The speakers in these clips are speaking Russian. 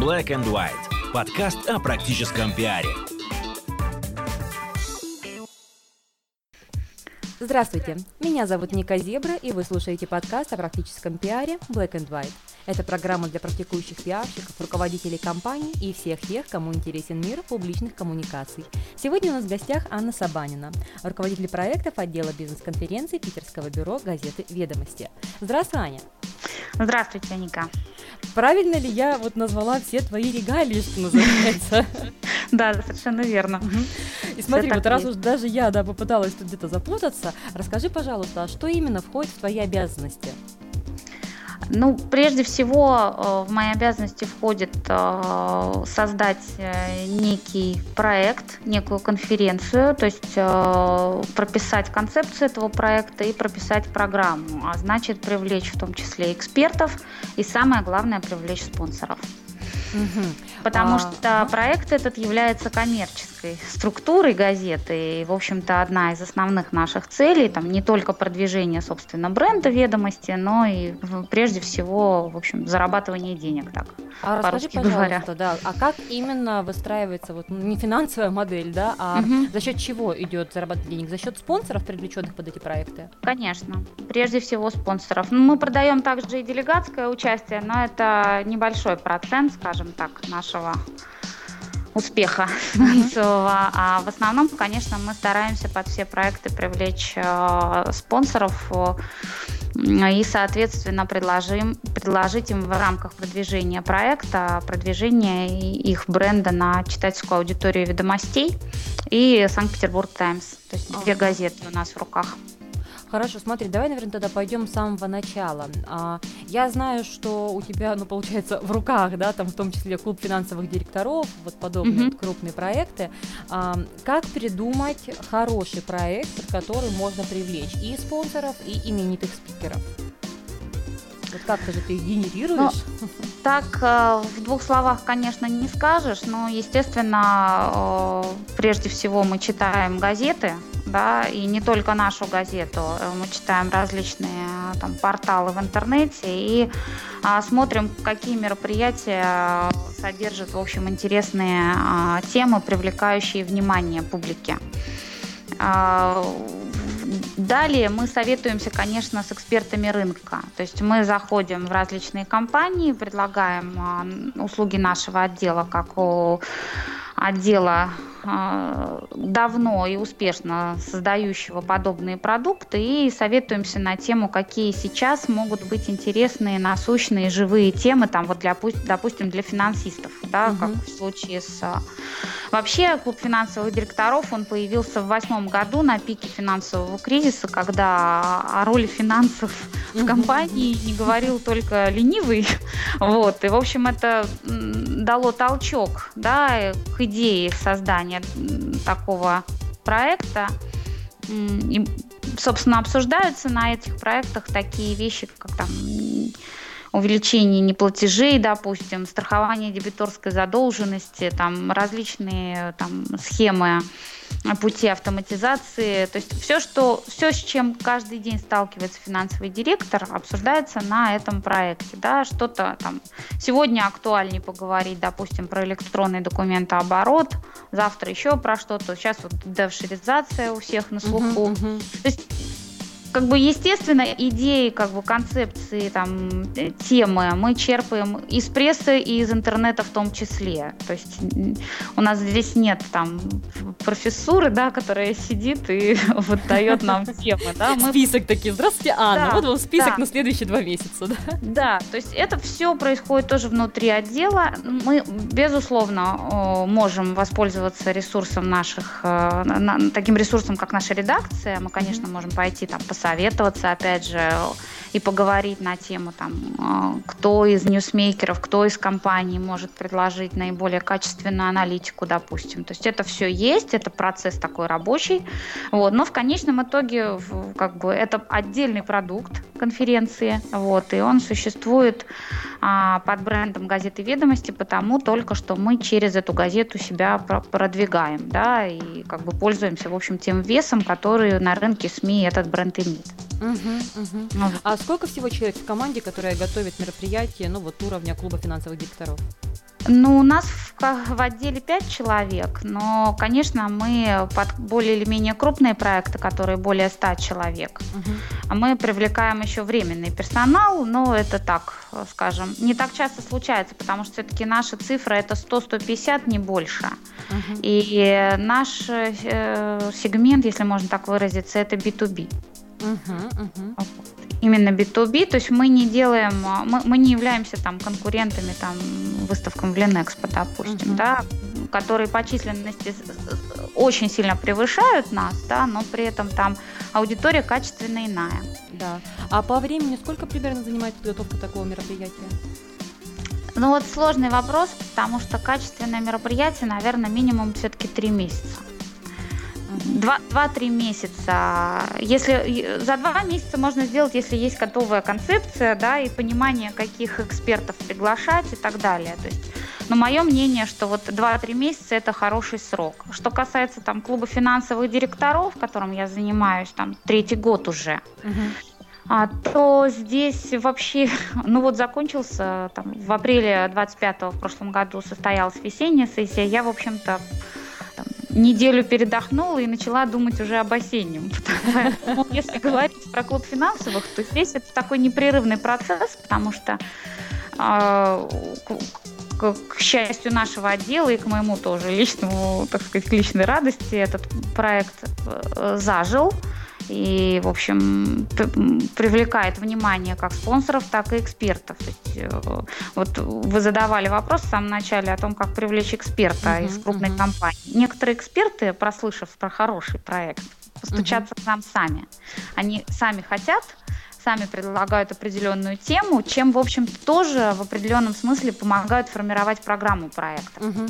Black and White. Подкаст о практическом пиаре. Здравствуйте, меня зовут Ника Зебра, и вы слушаете подкаст о практическом пиаре Black and White. Это программа для практикующих пиарщиков, руководителей компаний и всех тех, кому интересен мир публичных коммуникаций. Сегодня у нас в гостях Анна Сабанина, руководитель проектов отдела бизнес-конференции Питерского бюро газеты «Ведомости». Здравствуй, Аня. Здравствуйте, Ника. Правильно ли я вот назвала все твои регалии, что называется? Да, совершенно верно. И смотри, вот раз уж даже я да, попыталась тут где-то запутаться, расскажи, пожалуйста, а что именно входит в твои обязанности? Ну, прежде всего, э, в мои обязанности входит э, создать э, некий проект, некую конференцию, то есть прописать концепцию этого проекта и прописать программу, а значит привлечь в том числе экспертов и самое главное привлечь спонсоров. Угу. Потому а, что проект этот является коммерческой структурой газеты. И, в общем-то, одна из основных наших целей, там, не только продвижение, собственно, бренда ведомости, но и прежде всего, в общем, зарабатывание денег, так, а расскажи, пожалуйста, говоря. да, а как именно выстраивается, вот, ну, не финансовая модель, да, а угу. за счет чего идет зарабатывание денег? За счет спонсоров, привлеченных под эти проекты? Конечно, прежде всего спонсоров. Ну, мы продаем также и делегатское участие, но это небольшой процент, скажем так, наш нашего успеха финансового. А в основном, конечно, мы стараемся под все проекты привлечь э, спонсоров э, и, соответственно, предложим, предложить им в рамках продвижения проекта, продвижения их бренда на читательскую аудиторию ведомостей и Санкт-Петербург Таймс. То есть две газеты у нас в руках. Хорошо, смотри, давай, наверное, тогда пойдем с самого начала. А, я знаю, что у тебя, ну, получается, в руках, да, там в том числе клуб финансовых директоров, вот подобные mm-hmm. вот крупные проекты. А, как придумать хороший проект, который можно привлечь и спонсоров, и именитых спикеров? Вот как-то же ты их генерируешь? Ну, так э, в двух словах, конечно, не скажешь, но, естественно, э, прежде всего мы читаем газеты, да, и не только нашу газету. Э, мы читаем различные там, порталы в интернете и а, смотрим, какие мероприятия содержат, в общем, интересные а, темы, привлекающие внимание публики. А, Далее мы советуемся, конечно, с экспертами рынка. То есть мы заходим в различные компании, предлагаем услуги нашего отдела, как у отдела а, давно и успешно создающего подобные продукты и советуемся на тему, какие сейчас могут быть интересные, насущные, живые темы, там вот для, допустим, для финансистов, да, угу. как в случае с... А, вообще, клуб финансовых директоров, он появился в восьмом году на пике финансового кризиса, когда о роли финансов в компании не говорил только ленивый, вот, и, в общем, это дало толчок, да, к идее создания такого проекта. И, собственно, обсуждаются на этих проектах такие вещи, как там увеличение неплатежей, допустим, страхование дебиторской задолженности, там различные там, схемы пути автоматизации. То есть все, что, все, с чем каждый день сталкивается финансовый директор, обсуждается на этом проекте. Да? Что-то там сегодня актуальнее поговорить, допустим, про электронный документооборот, завтра еще про что-то. Сейчас вот девшеризация у всех на слуху. Uh-huh, uh-huh. То есть как бы естественно идеи, как бы концепции, там э, темы мы черпаем из прессы и из интернета в том числе. То есть у нас здесь нет там профессуры, да, которая сидит и вот дает нам темы, да. Мы... Список такие. Здравствуйте, Анна. Да, вот вам список да. на следующие два месяца, да. Да, то есть это все происходит тоже внутри отдела. Мы безусловно можем воспользоваться ресурсом наших, э, таким ресурсом, как наша редакция. Мы, конечно, можем пойти там по посоветоваться, опять же, и поговорить на тему, там, а, кто из ньюсмейкеров, кто из компаний может предложить наиболее качественную аналитику, допустим. То есть это все есть, это процесс такой рабочий. Вот. Но в конечном итоге как бы, это отдельный продукт конференции, вот, и он существует а, под брендом газеты «Ведомости», потому только что мы через эту газету себя продвигаем, да, и как бы пользуемся, в общем, тем весом, который на рынке СМИ этот бренд имеет. Угу, угу. Ну, а сколько всего человек в команде, которая готовит мероприятие, ну вот уровня клуба финансовых директоров? Ну, у нас в, в отделе 5 человек, но, конечно, мы под более или менее крупные проекты, которые более 100 человек, угу. мы привлекаем еще временный персонал, но это так, скажем, не так часто случается, потому что все-таки наши цифры это 100-150, не больше. Угу. И наш э, сегмент, если можно так выразиться, это B2B. Угу, угу именно B2B, то есть мы не делаем, мы, мы не являемся там конкурентами там выставкам в Ленэкспо, допустим, uh-huh. да, которые по численности очень сильно превышают нас, да, но при этом там аудитория качественно иная. Да. А по времени сколько примерно занимает подготовка такого мероприятия? Ну вот сложный вопрос, потому что качественное мероприятие, наверное, минимум все-таки три месяца. Два-три месяца. Если за два месяца можно сделать, если есть готовая концепция, да, и понимание, каких экспертов приглашать и так далее. То есть, но мое мнение, что вот 2-3 месяца это хороший срок. Что касается там клуба финансовых директоров, которым я занимаюсь там третий год уже, а, то здесь вообще, ну вот закончился там в апреле 25-го в прошлом году состоялась весенняя сессия. Я, в общем-то, неделю передохнула и начала думать уже об осеннем. Если говорить про клуб финансовых, то здесь это такой непрерывный процесс, потому что а, к счастью нашего отдела и к моему тоже личному, так сказать, личной радости этот проект э, зажил и, в общем, привлекает внимание как спонсоров, так и экспертов. есть, э, вот вы задавали вопрос в самом начале о том, как привлечь эксперта uh-huh, из крупной uh-huh. компании. Некоторые эксперты, прослышав про хороший проект, постучатся uh-huh. к нам сами. Они сами хотят сами предлагают определенную тему, чем, в общем-то, тоже в определенном смысле помогают формировать программу проекта. Угу.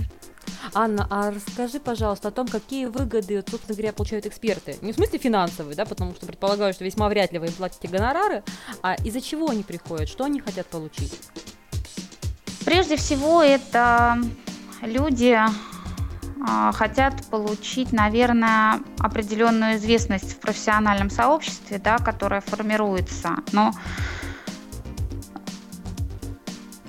Анна, а расскажи, пожалуйста, о том, какие выгоды, собственно говоря, получают эксперты. Не в смысле финансовые, да, потому что предполагаю, что весьма вряд ли вы им платите гонорары, а из-за чего они приходят, что они хотят получить? Прежде всего, это люди а, хотят получить, наверное, определенную известность в профессиональном сообществе, да, которая формируется. Но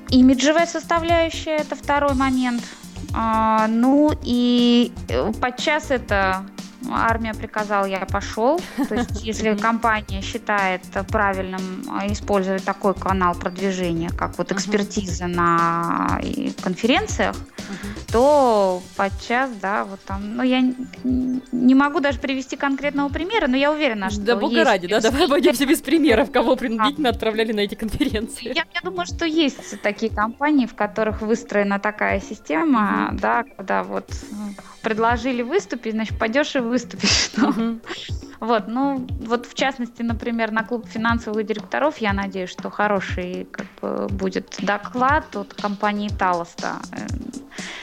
имиджевая составляющая – это второй момент – а, ну и э, подчас это армия приказала, я пошел. То есть, если компания считает правильным а, использовать такой канал продвижения, как вот экспертиза на конференциях, то подчас, да, вот там, ну, я не могу даже привести конкретного примера, но я уверена, что Да бога ради, да, давай обойдемся без примеров, кого принудительно отправляли на эти конференции. Я, я думаю, что есть такие компании, в которых выстроена такая система, да, когда вот предложили выступить, значит, пойдешь и выступишь. Ну. Вот, ну, вот в частности, например, на клуб финансовых директоров, я надеюсь, что хороший как бы, будет доклад от компании Талоста.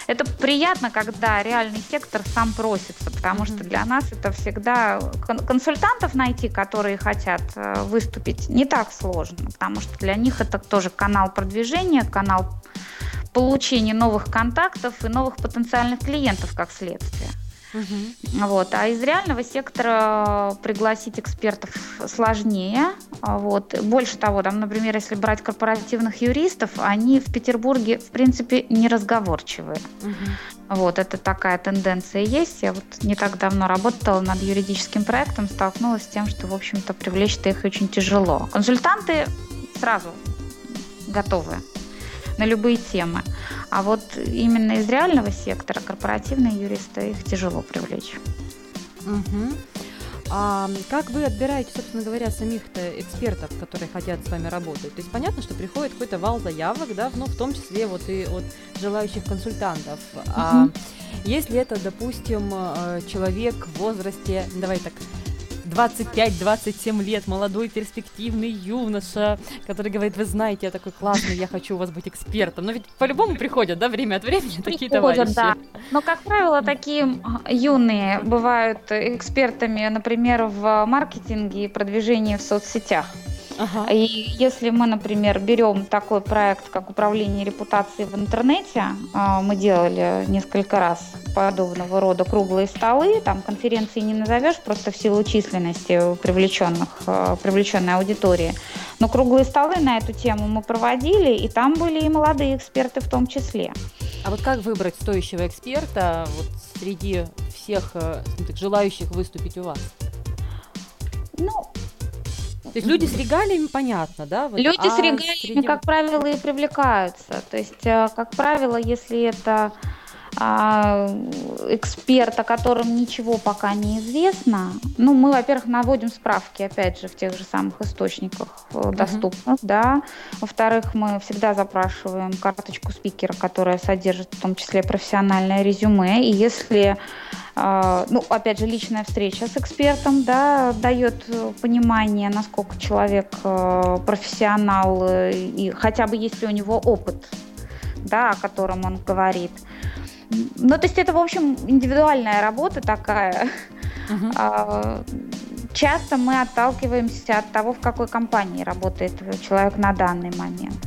Это приятно, когда реальный сектор сам просится, потому что для нас это всегда консультантов найти, которые хотят э, выступить, не так сложно, потому что для них это тоже канал продвижения, канал получения новых контактов и новых потенциальных клиентов как следствие. Угу. Вот. А из реального сектора пригласить экспертов сложнее. Вот. Больше того, там, например, если брать корпоративных юристов, они в Петербурге, в принципе, неразговорчивые. Угу. Вот, это такая тенденция есть. Я вот не так давно работала над юридическим проектом, столкнулась с тем, что, в общем-то, привлечь-то их очень тяжело. Консультанты сразу готовы на любые темы. А вот именно из реального сектора корпоративные юристы их тяжело привлечь. Угу. А как вы отбираете, собственно говоря, самих-то экспертов, которые хотят с вами работать? То есть понятно, что приходит какой-то вал заявок, да, но в том числе вот и от желающих консультантов. Uh-huh. А если это, допустим, э, человек в возрасте, давай так, 25-27 лет, молодой перспективный юноша, который говорит, вы знаете, я такой классный, я хочу у вас быть экспертом. Но ведь по-любому приходят, да, время от времени такие товарищи. Да. Но, как правило, такие юные бывают экспертами, например, в маркетинге и продвижении в соцсетях. Ага. И если мы, например, берем такой проект, как управление репутацией в интернете, а, мы делали несколько раз подобного рода круглые столы, там конференции не назовешь просто в силу численности привлеченных, а, привлеченной аудитории. Но круглые столы на эту тему мы проводили, и там были и молодые эксперты в том числе. А вот как выбрать стоящего эксперта вот среди всех э, так, желающих выступить у вас? Ну, то есть люди с регалиями, понятно, да? Вот, люди а с регалиями, среди... как правило, и привлекаются. То есть, э, как правило, если это эксперт, о котором ничего пока не известно. Ну, мы, во-первых, наводим справки, опять же, в тех же самых источниках uh-huh. доступных, да. Во-вторых, мы всегда запрашиваем карточку спикера, которая содержит в том числе профессиональное резюме. И если а, ну, опять же, личная встреча с экспертом, да, дает понимание, насколько человек профессионал, и хотя бы если у него опыт, да, о котором он говорит. Ну, то есть это, в общем, индивидуальная работа такая. Uh-huh. Часто мы отталкиваемся от того, в какой компании работает человек на данный момент.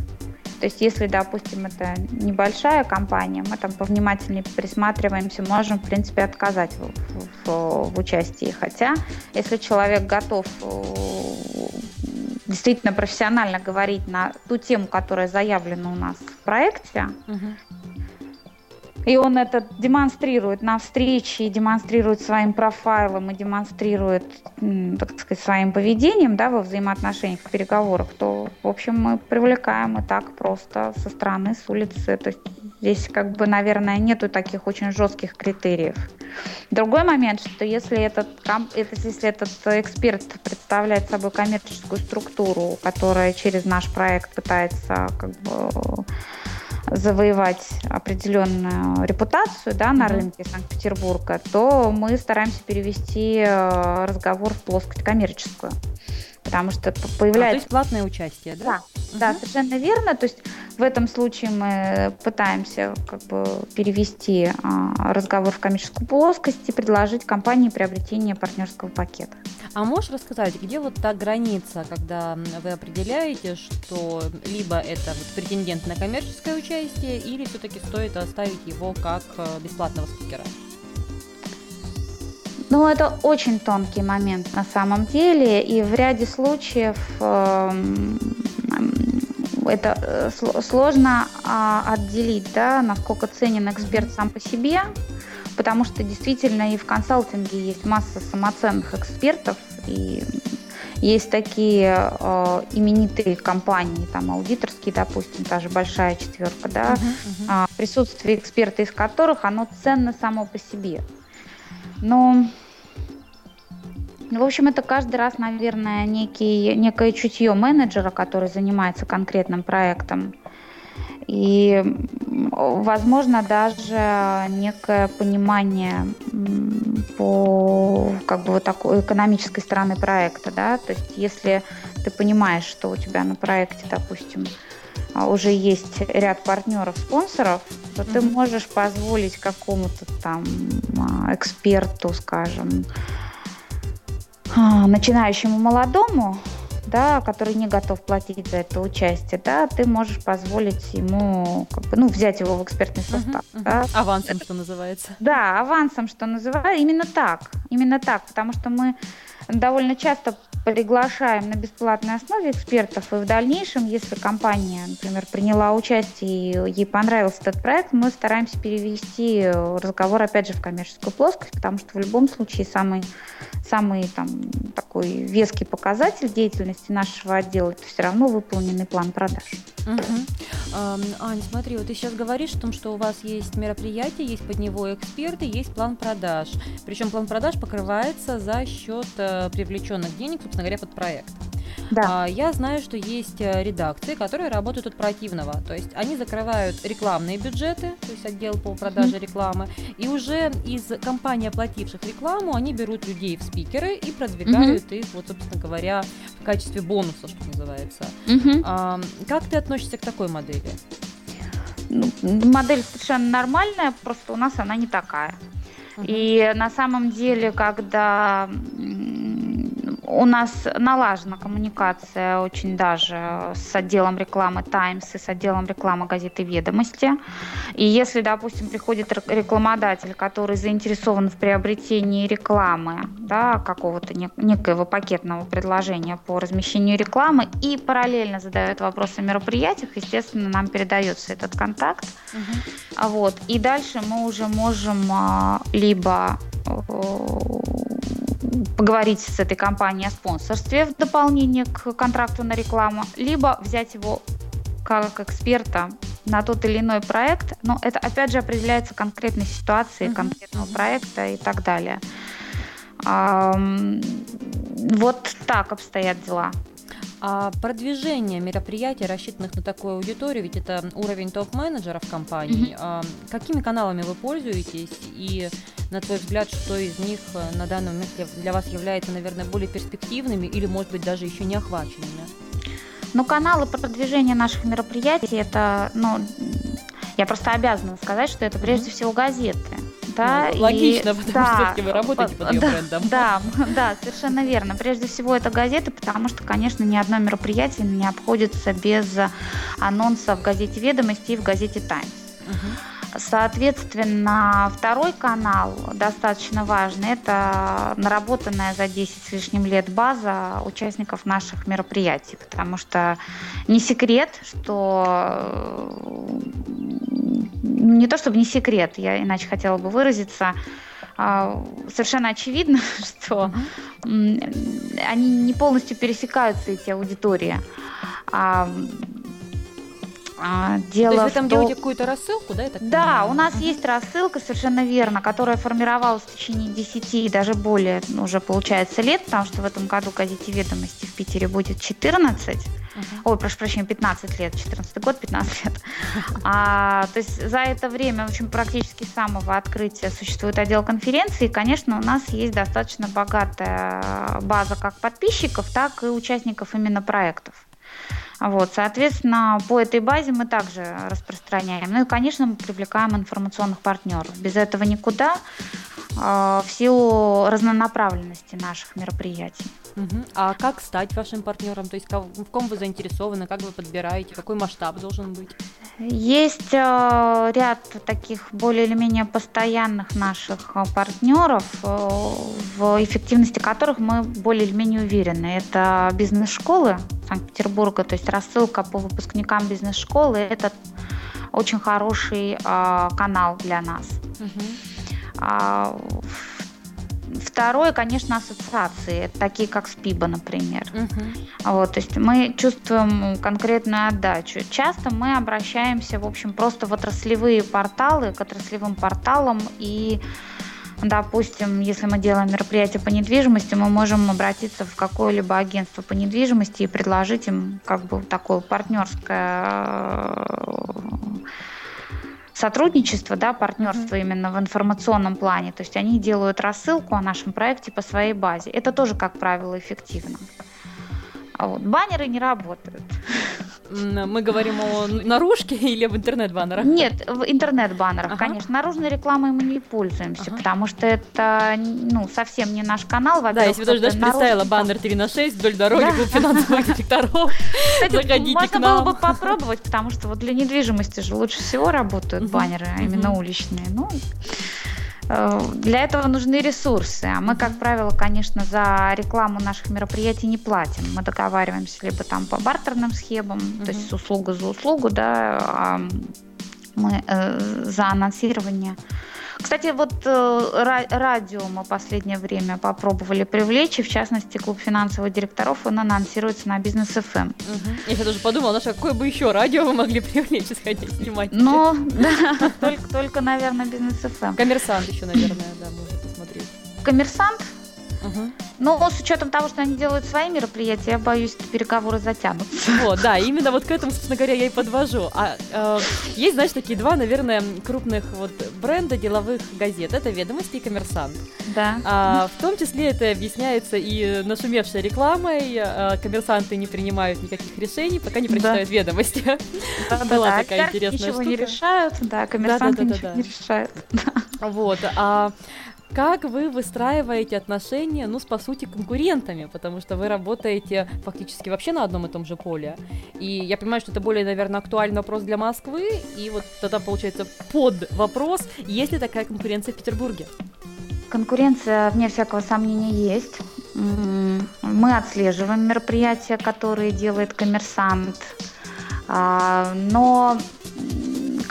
То есть, если, допустим, это небольшая компания, мы там повнимательнее присматриваемся, можем, в принципе, отказать в, в, в участии. Хотя, если человек готов э, действительно профессионально говорить на ту тему, которая заявлена у нас в проекте, uh-huh. И он это демонстрирует на встрече, демонстрирует своим профайлом и демонстрирует, так сказать, своим поведением да, во взаимоотношениях, в переговорах, то, в общем, мы привлекаем и так просто со стороны, с улицы. То есть здесь, как бы, наверное, нету таких очень жестких критериев. Другой момент, что если этот, если этот эксперт представляет собой коммерческую структуру, которая через наш проект пытается как бы завоевать определенную репутацию да, на mm-hmm. рынке Санкт-Петербурга, то мы стараемся перевести э, разговор в плоскость коммерческую. Потому что появляется... А, то есть платное участие, да? Да, угу. да, совершенно верно. То есть в этом случае мы пытаемся как бы перевести а, разговор в коммерческую плоскость и предложить компании приобретение партнерского пакета. А можешь рассказать, где вот та граница, когда вы определяете, что либо это вот претендент на коммерческое участие, или все-таки стоит оставить его как э, бесплатного спикера? Ну, это очень тонкий момент на самом деле, и в ряде случаев эм, это э, сложно а, отделить, да, насколько ценен эксперт сам по себе, потому что действительно и в консалтинге есть масса самоценных экспертов, и есть такие э, именитые компании, там аудиторские, допустим, та же большая четверка, да, uh-huh, uh-huh. Присутствие эксперта из которых оно ценно само по себе. Но в общем, это каждый раз, наверное, некий, некое чутье менеджера, который занимается конкретным проектом. И, возможно, даже некое понимание по как бы вот такой экономической стороны проекта, да, то есть если ты понимаешь, что у тебя на проекте, допустим, уже есть ряд партнеров, спонсоров, то mm-hmm. ты можешь позволить какому-то там а, эксперту, скажем, а, начинающему молодому, да, который не готов платить за это участие, да, ты можешь позволить ему, как бы, ну, взять его в экспертный состав. Uh-huh, uh-huh. Да. Авансом, что называется. Да, авансом, что называется. Именно так, именно так, потому что мы довольно часто приглашаем на бесплатной основе экспертов, и в дальнейшем, если компания, например, приняла участие и ей понравился этот проект, мы стараемся перевести разговор, опять же, в коммерческую плоскость, потому что в любом случае самый, самый там, такой веский показатель деятельности нашего отдела – это все равно выполненный план продаж. Угу. Ань, смотри, вот ты сейчас говоришь о том, что у вас есть мероприятие, есть под него эксперты, есть план продаж. Причем план продаж покрывается за счет э, привлеченных денег, собственно говоря, под проект. Да. А, я знаю, что есть э, редакции, которые работают от противного. То есть они закрывают рекламные бюджеты, то есть отдел по продаже рекламы, и уже из компаний, оплативших рекламу, они берут людей в спикеры и продвигают mm-hmm. их, вот, собственно говоря, в качестве бонуса, что называется. Mm-hmm. А, как ты относишься к такой модели? Ну, модель совершенно нормальная, просто у нас она не такая. Uh-huh. И на самом деле, когда у нас налажена коммуникация очень даже с отделом рекламы Times и с отделом рекламы газеты «Ведомости». И если, допустим, приходит рекламодатель, который заинтересован в приобретении рекламы, да, какого-то некоего пакетного предложения по размещению рекламы и параллельно задает вопросы о мероприятиях, естественно, нам передается этот контакт. Угу. Вот. И дальше мы уже можем а, либо поговорить с этой компанией о спонсорстве в дополнение к контракту на рекламу, либо взять его как эксперта на тот или иной проект, но это опять же определяется конкретной ситуацией, конкретного проекта и так далее. Вот так обстоят дела. А продвижение мероприятий, рассчитанных на такую аудиторию, ведь это уровень топ-менеджеров компании. Mm-hmm. А, какими каналами вы пользуетесь и, на твой взгляд, что из них э, на данный момент для вас является, наверное, более перспективными или, может быть, даже еще не охваченными? Ну, каналы продвижения наших мероприятий, это, ну, я просто обязана сказать, что это прежде всего газеты. Да, ну, логично, и, потому да, что все-таки вы работаете под ее да, брендом. Да, да, совершенно верно. Прежде всего это газеты, потому что, конечно, ни одно мероприятие не обходится без анонса в газете «Ведомости» и в газете «Таймс». Угу. Соответственно, второй канал достаточно важный. Это наработанная за 10 с лишним лет база участников наших мероприятий. Потому что не секрет, что не то чтобы не секрет, я иначе хотела бы выразиться, а, совершенно очевидно, что они не полностью пересекаются, эти аудитории. А, дело То есть вы там делаете какую-то рассылку, да? да, у нас uh-huh. есть рассылка, совершенно верно, которая формировалась в течение 10 и даже более, ну, уже получается, лет, потому что в этом году газете «Ведомости» в Питере будет 14. Uh-huh. Ой, прошу прощения, 15 лет, 14 год, 15 лет. А, то есть за это время, в общем, практически с самого открытия существует отдел конференции, и, конечно, у нас есть достаточно богатая база как подписчиков, так и участников именно проектов. Вот, соответственно, по этой базе мы также распространяем. Ну и, конечно, мы привлекаем информационных партнеров. Без этого никуда в силу разнонаправленности наших мероприятий. Угу. А как стать вашим партнером? То есть в ком вы заинтересованы, как вы подбираете, какой масштаб должен быть? Есть э, ряд таких более или менее постоянных наших э, партнеров, э, в эффективности которых мы более или менее уверены. Это бизнес-школы Санкт-Петербурга, то есть рассылка по выпускникам бизнес-школы. Это очень хороший канал для нас. Угу. Второе, конечно, ассоциации, такие как СПИБа, например. Угу. Вот, то есть мы чувствуем конкретную отдачу. Часто мы обращаемся, в общем, просто в отраслевые порталы, к отраслевым порталам и Допустим, если мы делаем мероприятие по недвижимости, мы можем обратиться в какое-либо агентство по недвижимости и предложить им как бы такое партнерское сотрудничество, да, партнерство mm-hmm. именно в информационном плане. То есть они делают рассылку о нашем проекте по своей базе. Это тоже, как правило, эффективно. А вот баннеры не работают. Мы говорим о наружке или в интернет-баннерах? Нет, в интернет-баннерах, ага. конечно. Наружной рекламой мы не пользуемся, ага. потому что это ну, совсем не наш канал. Да, если вы тоже даже наружный... представила баннер 3 на 6 вдоль дороги, да. финансовых директоров. Заходите можно было бы попробовать, потому что вот для недвижимости же лучше всего работают баннеры, а именно уличные. Ну, для этого нужны ресурсы, а мы, как правило, конечно, за рекламу наших мероприятий не платим. Мы договариваемся либо там по бартерным схемам, mm-hmm. то есть услуга за услугу, да, а мы э, за анонсирование кстати, вот э, радио мы последнее время попробовали привлечь, и в частности клуб финансовых директоров, он анонсируется на бизнес FM. Угу. Я тоже подумала, Наша, какое бы еще радио вы могли привлечь, исходя снимать? Ну, да, только, только, наверное, бизнес FM. Коммерсант еще, наверное, да, можно посмотреть. Коммерсант? Угу. Но с учетом того, что они делают свои мероприятия, я боюсь, переговоры затянутся. Вот, да, именно вот к этому, собственно говоря, я и подвожу. А э, есть, знаешь, такие два, наверное, крупных вот бренда деловых газет. Это «Ведомости» и «Коммерсант». Да. А, в том числе это объясняется и нашумевшей рекламой. А, коммерсанты не принимают никаких решений, пока не прочитают да. «Ведомости». Да, да, Была да. такая интересная ничего штука. не решают, да, коммерсанты да, да, да, ничего да, да. не решают. Вот. А как вы выстраиваете отношения, ну, с, по сути, конкурентами, потому что вы работаете фактически вообще на одном и том же поле. И я понимаю, что это более, наверное, актуальный вопрос для Москвы, и вот тогда получается под вопрос, есть ли такая конкуренция в Петербурге? Конкуренция, вне всякого сомнения, есть. Мы отслеживаем мероприятия, которые делает коммерсант, а, но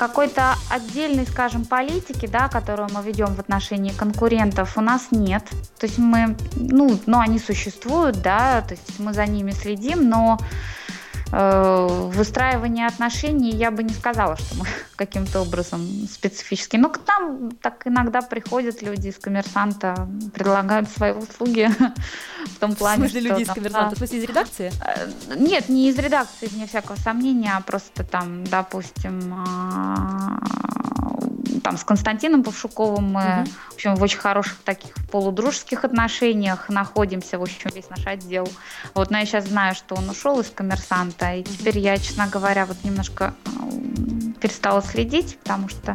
какой-то отдельной, скажем, политики, да, которую мы ведем в отношении конкурентов, у нас нет. То есть мы, ну, ну они существуют, да, то есть мы за ними следим, но выстраивание отношений я бы не сказала, что мы каким-то образом специфически. Но к нам так иногда приходят люди из коммерсанта, предлагают свои услуги в том плане, В смысле люди из коммерсанта? В смысле из редакции? Э, нет, не из редакции, вне всякого сомнения, а просто там, допустим, а, там с Константином Павшуковым мы, угу. в общем, в очень хороших таких полудружеских отношениях находимся, в общем, весь наш отдел. Вот, но я сейчас знаю, что он ушел из коммерсанта, и теперь я, честно говоря, вот немножко перестала следить, потому что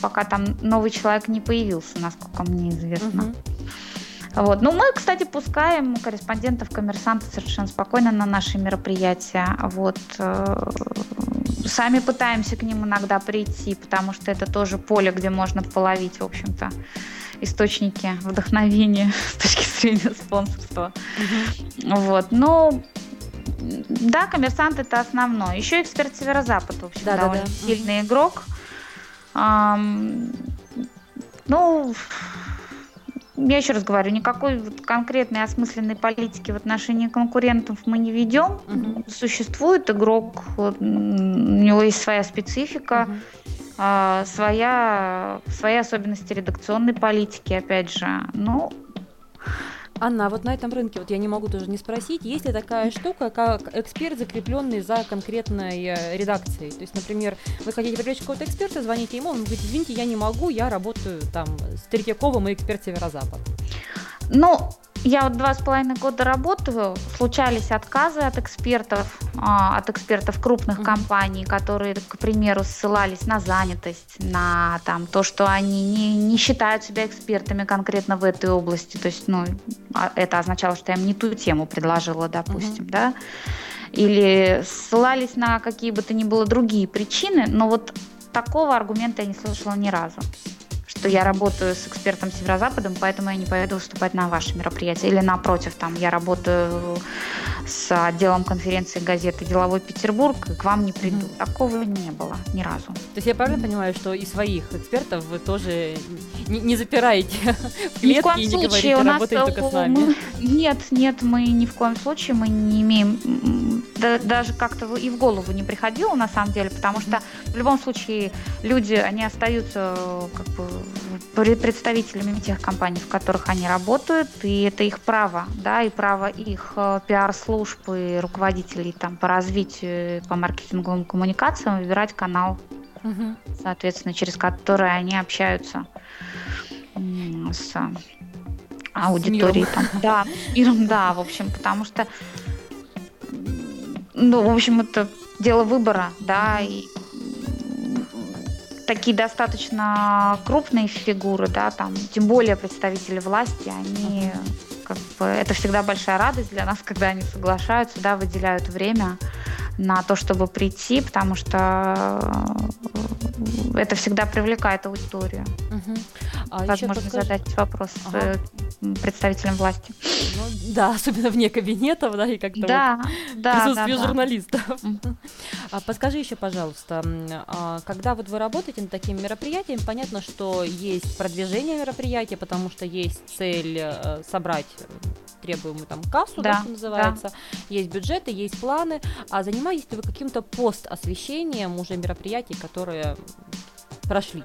пока там новый человек не появился, насколько мне известно. Угу. Вот. Ну, мы, кстати, пускаем корреспондентов коммерсанта совершенно спокойно на наши мероприятия. Вот. Сами пытаемся к ним иногда прийти, потому что это тоже поле, где можно половить, в общем-то, источники вдохновения с точки зрения спонсорства. Угу. Вот. Но да, коммерсант это основное. Еще эксперт Северо-Запад, в общем, да, довольно да, да. сильный игрок. Um, ну, я еще раз говорю, никакой вот конкретной осмысленной политики в отношении конкурентов мы не ведем. Угу. Существует игрок, у него есть своя специфика, угу. своя, свои особенности редакционной политики, опять же. Ну, Анна, а вот на этом рынке, вот я не могу тоже не спросить, есть ли такая штука, как эксперт, закрепленный за конкретной э, редакцией? То есть, например, вы хотите привлечь какого-то эксперта, звоните ему, он говорит, извините, я не могу, я работаю там с Третьяковым и эксперт Северо-Запад. Ну, я вот два с половиной года работаю, случались отказы от экспертов, а, от экспертов крупных компаний, которые, к примеру, ссылались на занятость, на там то, что они не, не считают себя экспертами конкретно в этой области. То есть, ну, а, это означало, что я им не ту тему предложила, допустим, mm-hmm. да. Или ссылались на какие бы то ни было другие причины, но вот такого аргумента я не слышала ни разу что я работаю с экспертом Северо-Западом, поэтому я не пойду выступать на ваше мероприятие. Или напротив, там я работаю с отделом конференции газеты «Деловой Петербург», и к вам не приду. Mm-hmm. Такого не было ни разу. То есть я правильно понимаю, что и своих экспертов вы тоже не, не запираете в клетке и не говорите, у нас только с нами? Нет, нет, мы ни в коем случае мы не имеем, да, даже как-то и в голову не приходило на самом деле, потому что в любом случае люди, они остаются как бы представителями тех компаний, в которых они работают, и это их право, да, и право их э, пиар-служб и руководителей там по развитию, по маркетинговым коммуникациям выбирать канал, угу. соответственно, через который они общаются с аудиторией. С там. Да, миром, да, в общем, потому что, ну, в общем, это дело выбора, да, и такие достаточно крупные фигуры, да, там, тем более представители власти, они как бы, это всегда большая радость для нас, когда они соглашаются, да, выделяют время на то, чтобы прийти, потому что э, это всегда привлекает аудиторию. Угу. А Возможно подскажи... задать вопрос ага. представителям власти. Ну, да, особенно вне кабинетов, да, и как-то да, вот да, присутствие да, журналистов. А подскажи еще, пожалуйста, а когда вот вы работаете над таким мероприятием, понятно, что есть продвижение мероприятия, потому что есть цель э, собрать требуемую там кассу, да, да, что называется, да. есть бюджеты, есть планы, а занимаетесь ли вы каким-то пост-освещением уже мероприятий, которые прошли?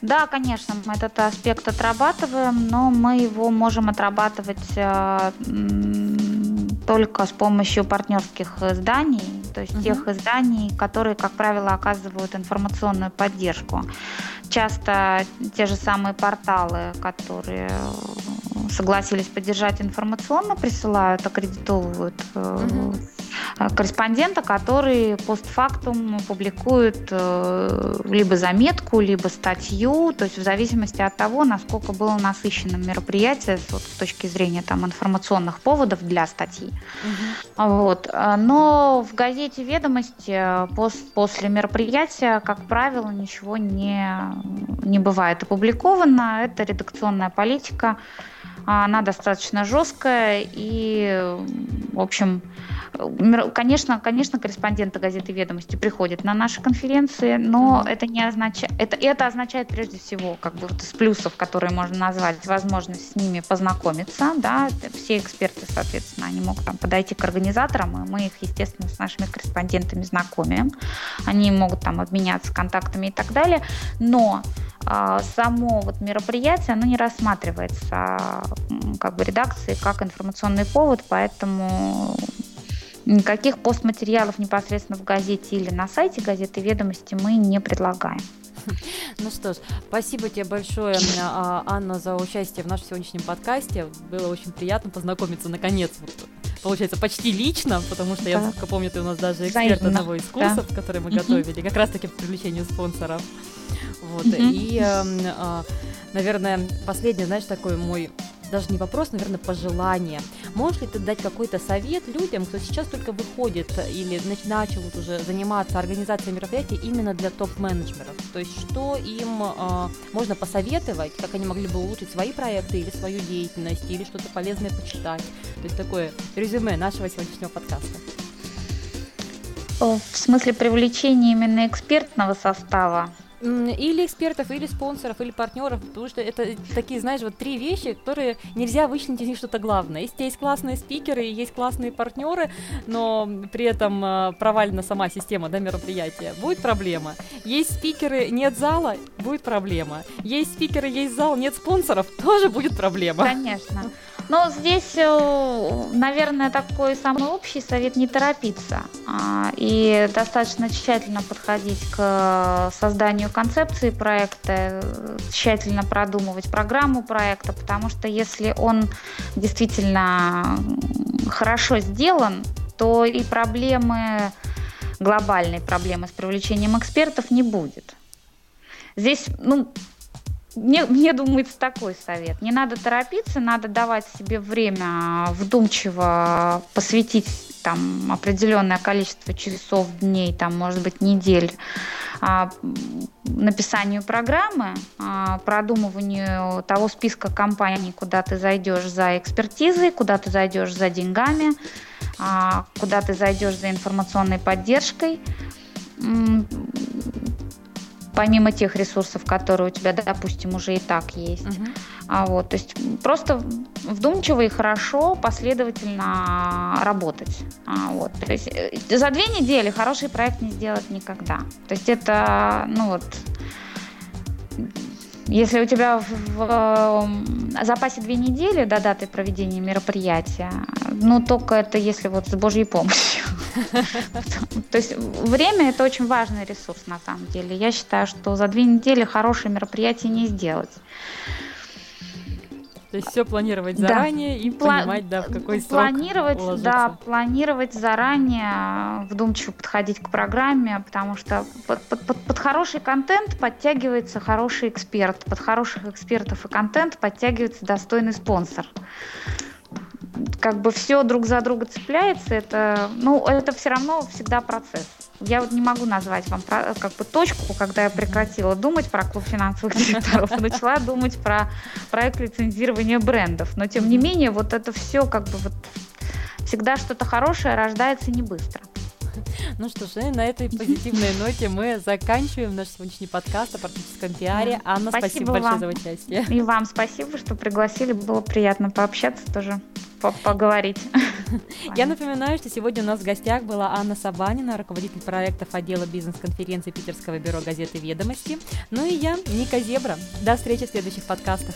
Да, конечно, мы этот аспект отрабатываем, но мы его можем отрабатывать э, только с помощью партнерских изданий, то есть угу. тех изданий, которые, как правило, оказывают информационную поддержку. Часто те же самые порталы, которые согласились поддержать информационно, присылают, аккредитовывают угу. корреспондента, который постфактум публикует либо заметку, либо статью, то есть в зависимости от того, насколько было насыщенным мероприятие вот, с точки зрения там, информационных поводов для статьи. Угу. Вот. Но в газете «Ведомости» после мероприятия, как правило, ничего не, не бывает опубликовано. Это редакционная политика. Она достаточно жесткая и, в общем, Конечно, конечно, корреспонденты газеты «Ведомости» приходят на наши конференции, но mm-hmm. это не означает, это, это означает прежде всего, как бы вот из плюсов, которые можно назвать, возможность с ними познакомиться, да, все эксперты, соответственно, они могут там подойти к организаторам, и мы их, естественно, с нашими корреспондентами знакомим, они могут там обменяться контактами и так далее, но а, само вот мероприятие, оно не рассматривается как бы редакцией как информационный повод, поэтому Никаких постматериалов непосредственно в газете или на сайте газеты «Ведомости» мы не предлагаем. Ну что ж, спасибо тебе большое, а, Анна, за участие в нашем сегодняшнем подкасте. Было очень приятно познакомиться, наконец, вот, получается, почти лично, потому что да. я, насколько помню, ты у нас даже эксперт Взаимно. одного из курсов, да. который мы готовили, как раз-таки по привлечению спонсоров. Вот, и, э, наверное, последний, знаешь, такой мой даже не вопрос, наверное, пожелание. Можешь ли ты дать какой-то совет людям, кто сейчас только выходит или начал уже заниматься организацией мероприятий именно для топ-менеджеров? То есть что им э, можно посоветовать, как они могли бы улучшить свои проекты или свою деятельность, или что-то полезное почитать? То есть такое резюме нашего сегодняшнего подкаста. В смысле привлечения именно экспертного состава или экспертов, или спонсоров, или партнеров, потому что это такие, знаешь, вот три вещи, которые нельзя вычленить из них что-то главное. Если есть классные спикеры, есть классные партнеры, но при этом э, провалена сама система да, мероприятия, будет проблема. Есть спикеры, нет зала, будет проблема. Есть спикеры, есть зал, нет спонсоров, тоже будет проблема. Конечно. Но здесь, э, наверное, такой самый общий совет не торопиться а, и достаточно тщательно подходить к созданию концепции проекта, тщательно продумывать программу проекта, потому что если он действительно хорошо сделан, то и проблемы, глобальной проблемы с привлечением экспертов не будет. Здесь, ну, мне, мне думается такой совет. Не надо торопиться, надо давать себе время вдумчиво посвятить там определенное количество часов, дней, там, может быть, недель а, написанию программы, а, продумыванию того списка компаний, куда ты зайдешь за экспертизой, куда ты зайдешь за деньгами, а, куда ты зайдешь за информационной поддержкой помимо тех ресурсов, которые у тебя, допустим, уже и так есть. Угу. А вот, то есть просто вдумчиво и хорошо, последовательно работать. А вот, то есть э, за две недели хороший проект не сделать никогда. То есть это, ну вот, если у тебя в, в запасе две недели до даты проведения мероприятия, ну только это если вот с Божьей помощью. То есть время это очень важный ресурс на самом деле. Я считаю, что за две недели хорошее мероприятие не сделать. То есть все планировать заранее да. и Пла- понимать, да, в какой срок Планировать, уложиться. да, планировать заранее, вдумчиво подходить к программе, потому что под, под, под, под хороший контент подтягивается хороший эксперт, под хороших экспертов и контент подтягивается достойный спонсор как бы все друг за друга цепляется, это, ну, это все равно всегда процесс. Я вот не могу назвать вам как бы точку, когда я прекратила думать про клуб финансовых директоров и начала думать про проект лицензирования брендов. Но тем не менее, вот это все как бы вот всегда что-то хорошее рождается не быстро. Ну что ж, на этой позитивной ноте мы заканчиваем наш сегодняшний подкаст о практическом пиаре. Анна, спасибо, спасибо большое за участие. И вам спасибо, что пригласили. Было приятно пообщаться тоже поговорить. Я напоминаю, что сегодня у нас в гостях была Анна Сабанина, руководитель проектов отдела бизнес-конференции Питерского бюро газеты «Ведомости». Ну и я, Ника Зебра. До встречи в следующих подкастах.